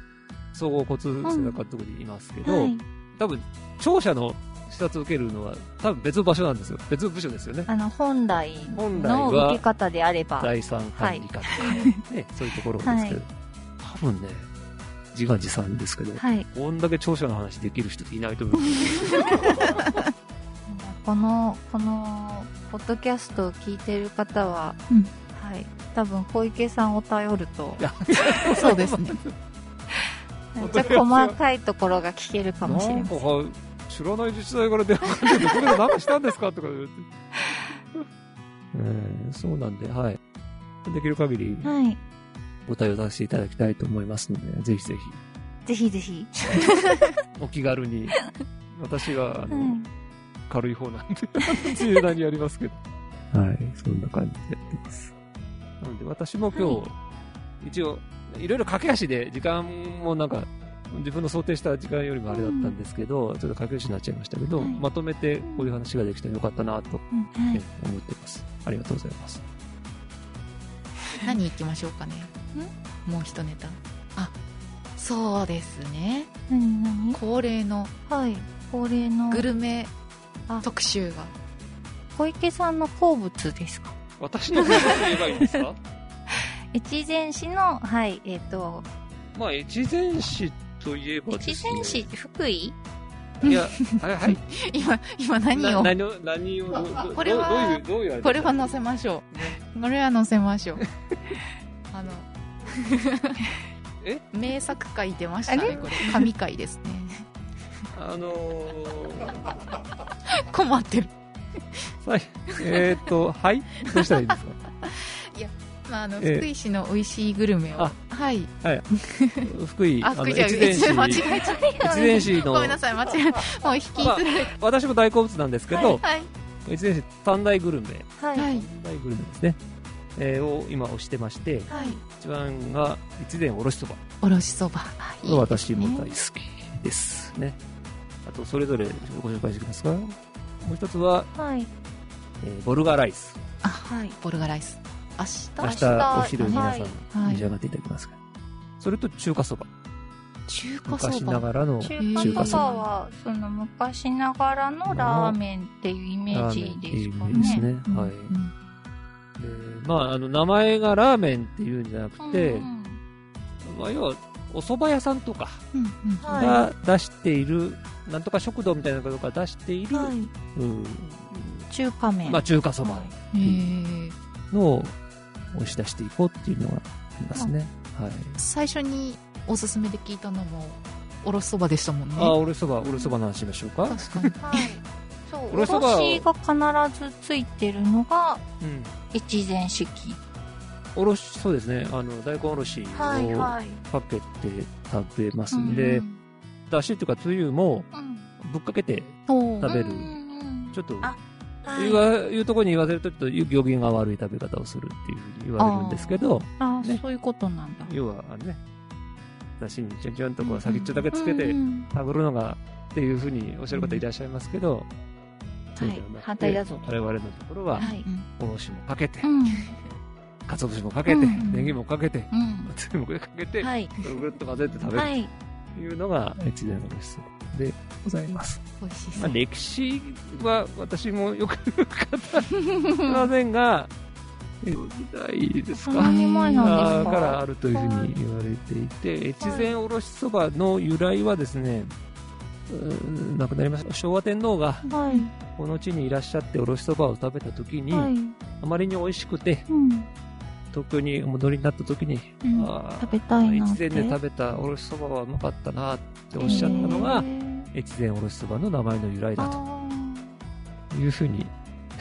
総合交通生活監督にいますけど、はい。多分、庁舎の視察を受けるのは、多分別の場所なんですよ。別の部署ですよね。あの、本来のは受け方であれば。第三管理課とか、ね、そういうところですけど、はい多分ね、自画自賛ですけど、はい。こんだけ庁舎の話できる人っていないと思う。この、この、ポッドキャストを聞いてる方は、うんはい。多分、小池さんを頼ると そうですね。めっちゃ細かいところが聞けるかもしれません。知らない自治体から電話かけて、これで何かしたんですかとか言って。え ーそうなんで、はい。できる限りはい。ご対応させていただきたいと思いますので、ぜひぜぜひぜひ。ひ、お気軽に。私が、あの、はい軽い方なんで、柔軟にやりますけど。はい、そんな感じでやってます。なので、私も今日、一応、いろいろ駆け足で、時間もなんか、自分の想定した時間よりもあれだったんですけど、ちょっと駆け足になっちゃいましたけど、はいまとめてこういう話ができてよかったなと、うんはいえ思ってます。ありがとうございます。何行きましょうかね。もう一ネタ。あ、そうですね。何何？恒例のはい。恒例のグルメあ特集が。小池さんの好物ですか？私のことと言えばいいんですか？越前市の、はい、えっ、と、まあ、越前市といえばですね。越前市って福井？いや、はい、はい。今、今何を？な何を、何を、これはどういう、どういうこれは載せましょう。これは載せましょう。あの、え？名作回出ましたあね、これ。神回ですね。あのー、困ってる。はい。えーっと、はい？どうしたらいいんですか？まあ、あの、ええ福井市の美味しいグルメを。あはい。福井、あ、福井じゃ越前市、間違えちゃった。越前市のごめんなさい、間違えた。もう引きずられ私も大好物なんですけど、た。はい。越前市三大グルメ、はい。はい。三大グルメですね、えーを今推してまして、はい。一番が越前おろしそばおろしそば。あいいですね私も大好きですね。あと、それぞれご紹介してください。もう一つは、はい。えーボルガライス。あ、はい。ボルガライス。明日明日お昼皆さん召し上がっていただきますから。それと中華そば。中華昔そば。ながらの中中華そば。華そばは、その昔ながらのラーメンっていうイメージですかね。ですね。はい。うんでまあ、あの、名前がラーメンっていうんじゃなくて、うんまあ、要は、お蕎麦屋さんとかうんうんはいが出している、なんとか食堂みたいなところが出している、はい。うん中華麺。まあ、中華そばのを押し出していこうっていうのがありますね。はい。最初におすすめで聞いたのも、おろしそばでしたもんね。あ、おろしそば、おろしそばの話しましょうか？確かに。はい。そう、おろしが必ずついてるのが、うん。越前式。おろし、そうですね。あの、大根おろしはいをはい。かけて食べますうんん。で、だしっていうか、つゆもうん。ぶっかけて食べる。うんうんちょっと、あはい。言わ、言うところに言わせると、ちょっと行儀が悪い食べ方をするっていうふうに言われるんですけど、あ、ね。そういうことなんだ。要は、あのね、だしにちょんちょんとこう先っちょだけつけて食べるのが、っていうふうにおっしゃる方いらっしゃいますけど、はい。反対だぞと。我々のところは、はい。おろしもかけてう、ん。鰹節もかけて、うんネギもかけて、うん。つゆもかけて、はい。ぐるぐるっと混ぜて食べるはい。というのが、越前のおろしそばでございます。まあ。歴史は私もよく語りませんが、江戸時代ですかか？からあるというふうに言われていて、越前おろしそばの由来はですね、亡くなりました昭和天皇がはい。この地にいらっしゃっておろしそばを食べた時に、はい。あまりに美味しくてうん。東京にお戻りになった時に、うん。あー食べたいな。越前で食べたおろしそばはうまかったなっておっしゃったのが、越前おろしそばの名前の由来だと。あいうふうに、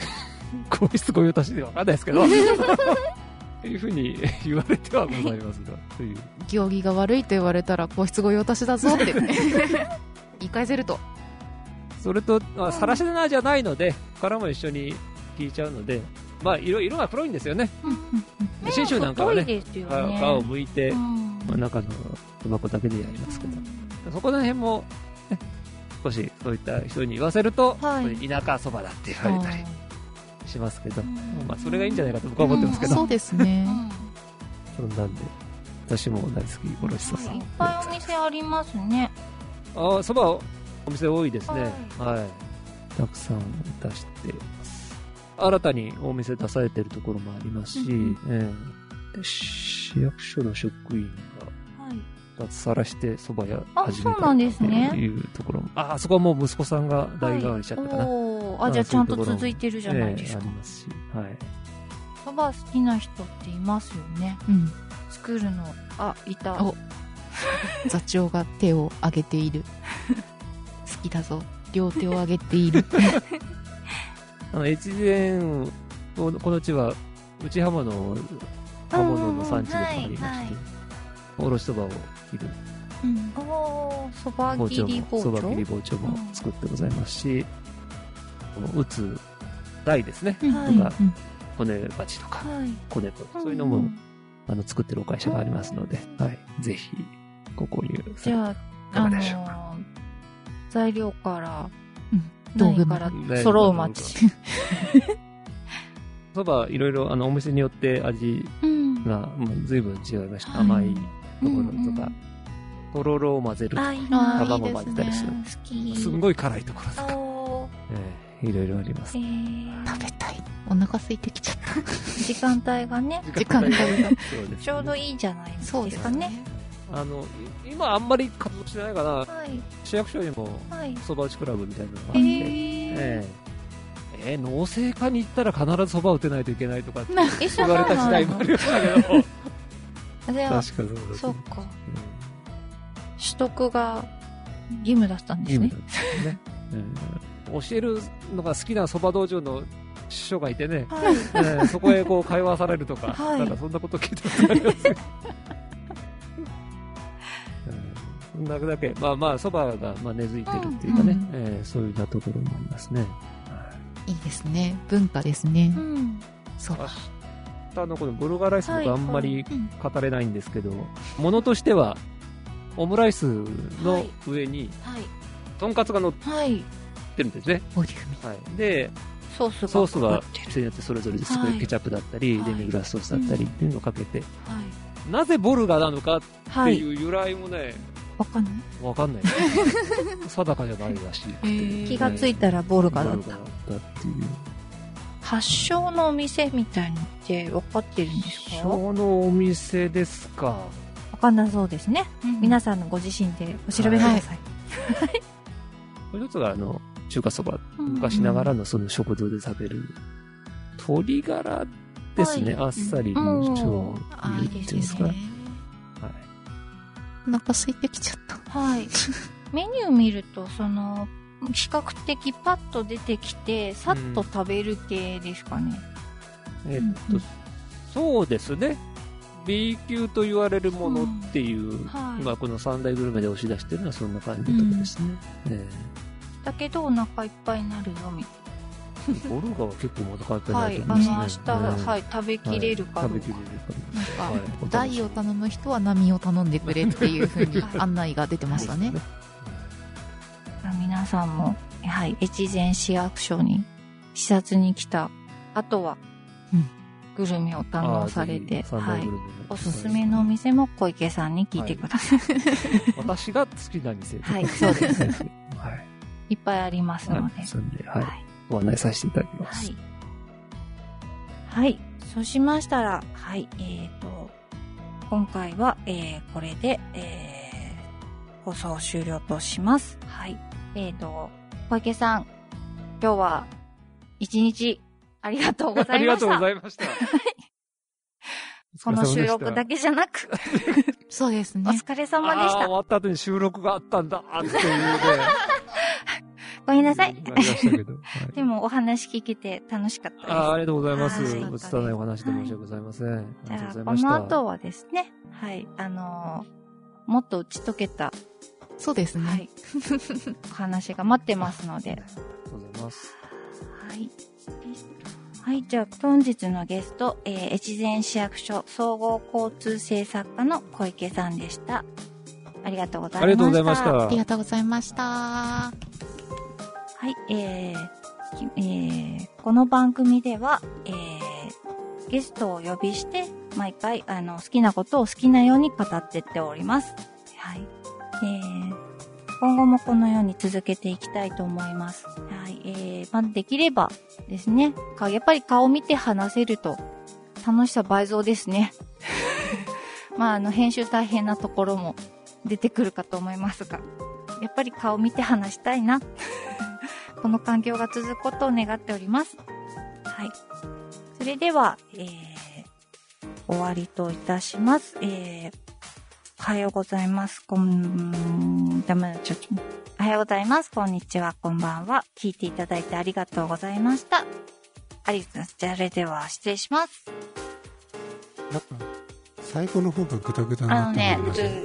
皇室御用達でわかんないですけど、いうふうに 言われてはございますが、という。行儀が悪いと言われたら皇室御用達だぞって。言い返せると。それと、まあ、さらしなじゃないので、殻も一緒に聞いちゃうので、まあ、色、色が黒いんですよね。ー信州なんかはね、ね。皮を剥いて、うんまあ、中のタバコだけでやりますけど、そこら辺も、ね、少しそういった人に言わせると、はい田舎そばだって言われたりしますけど、うんまあ、それがいいんじゃないかと僕は思ってますけど、そうですねそんなんで、私も大好き、おろしそば。いっぱいお店ありますね。ああ、そば、お店多いですね。ははい。たくさん出して。新たにお店出されてるところもありますし、うんええで市役所の職員はい。が脱サラしてそば屋あ始めたそうなんですねっていうところも。あ、あそこはもう息子さんが代替わりしちゃったかな。おーあ、じゃあちゃんと続いてるじゃないですかええあり。ますし。はい。そば好きな人っていますよね。うん作るの。あ、いた。お 座長が手を挙げている好きだぞ両手を挙げている あの、越前、この地は、内浜の刃物の産地でもありまして、はいはいおろしそばを切る。うん。おー、そば包丁切り包も、そば丁切り包丁も作ってございますし、この打つ台ですね、はいとか、骨鉢とか、はい。骨とか、そういうのも、あの、作ってるお会社がありますので、はい。ぜひ、ご購入されじゃあ、いかあのがでしょうか。ー、材料から、道具から。揃う町。そば、いろいろ、あの、お店によって味うん。が、もう随分違いました。はい甘いとこうんろとか、とろろを混ぜるとか、あ、いいな卵混ぜたりする。ね。好き。すんごい辛いところとか、ええいろいろあります。え。ー。食べたい。お腹空いてきちゃった。時間帯がね、時間帯が。ちょうどいいじゃないですか。そうですね。あの、い今あんまり活動してないかな、はい。市役所にもはい。そば打ちクラブみたいなのがあっえて、ー。えええー農政課に行ったら必ずそば打てないといけないとかってえ、言われた時代もありましたけど、確かそうだそっか。うん取得が義務だったんですねね。うん教えるのが好きなそば道場の師匠がいてね、はい。えーそこへこう会話されるとか、はいなんかそんなこと聞いたことあります よ。うんそんなだけ、まあまあ、そばがまあ根付いてるっていうかね、うんえーそういうようなところもありますね。いいですね文化ですねうん。そう明日のこのブルガーライス僕あんまりうん語れないんですけど、ものとしては、オムライスの上に、はい。とんかつが乗っはい。てるんですね。ボリューミはい。で、ソースがソースはかかってる店によってそれぞれですごはいいケチャップだったり、はいデミグラスソースだったりっていうのをかけて、はい。なぜボルガなのかってはいい。う由来もね、わかんない？わかんない。定かじゃないらしい。気がついたらボルガだった。ボルガだったっていう。発祥のお店みたいのって分かってるんですか？小のお店ですか。分かんなそうですね。皆ささんのご自身でお調べください。もう一つが、あの、中華そば。うん昔ながらのその食堂で食べる、鶏ガラですね。はいあっさりうんの超あ、いいですね。か。はい。お腹空いてきちゃった。はい。メニュー見ると、その、比較的パッと出てきて、さっと食べる系ですかね。えっとうん、そうですね。B 級と言われるものっていう、はい今この三大グルメで押し出してるのはそんな感じのとこですね。えだけど、お腹いっぱいになるよ、みたえボルガは結構まだ変わってなはいい。と思いあの、明日、ますね。はい、食べきれるかどうか食べき。れるかなんか、はい大を頼む人は波を頼んでくれっていう風に案内が出てましたね。皆さんも、はい、越前市役所に視察に来た後は、うんグルメを堪能されて、はいおすすめのお店も小池さんに聞いてください。私が好きな店。はいそうです はい。いっぱいありますので。そんで、はい。ご案内させていただきます。はい。はい。そうしましたら、はい、えっ、と、今回は、えー、これで、えー、放送終了とします。はい。えっ、と、小池さん、今日は、一日、ありがとうござありがとういました。ございました。この収録だけけじゃなく、そうですね。お疲れ様でした 終。わった後に収録があったんだっていうね。ごめんなさい。でも、お話聞けて楽しかったです。あーありがとうございます。はいお拙いお話で申し訳ございません。ありじがとうゃあ、こございました。の後はですね、はい、あのーもっと打ち解けた、そうですね。はい、お話が待ってますので、ありがとうございます。はい。はい、じゃあ、本日のゲスト、えー、越前市役所総合交通政策課の小池さんでした。ありがとうございました。ありがとうございました。ありがとうございました。はい、えーえーこの番組では、えーゲストをお呼びして、毎回、あの、好きなことを好きなように語ってっております。はい。えー今後もこのように続けていきたいと思います。はい。えーまあ、できればですね、かやっぱり顔見て話せると、楽しさ倍増ですね。まあ、あの、編集大変なところも出てくるかと思いますが、やっぱり顔見て話したいな。この環境が続くことを願っております。はい。それでは、えー、終わりといたします。えー、おはようございます。こん、ダメだ、ちょっと。おはようございます。こんにちは、こんばんは。聞いていただいてありがとうございました。ありがとうございます。じゃあ、それでは失礼します。やっぱ最後の方がグダグダにあのね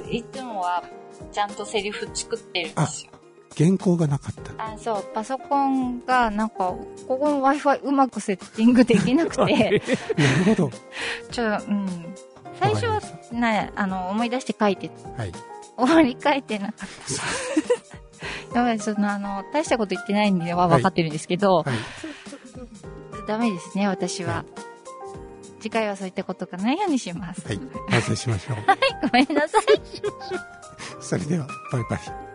いつもは、ちゃんとセリフ作ってるんですよ。原稿がなかった。あ、そう、パソコンが、なんか、ここの Wi-Fi うまくセッティングできなくて、なるほど。ちょ、うん。最初はね、あの、思い出して書いて、はい。終わり書いてなかった。やばい、その、あの、大したこと言ってないんでは分かってるんですけど、はい。ダメですね、私は。次回はそういったことがないようにします。はい。反省しましょう。ごめんなさい。それでは、バイバイ。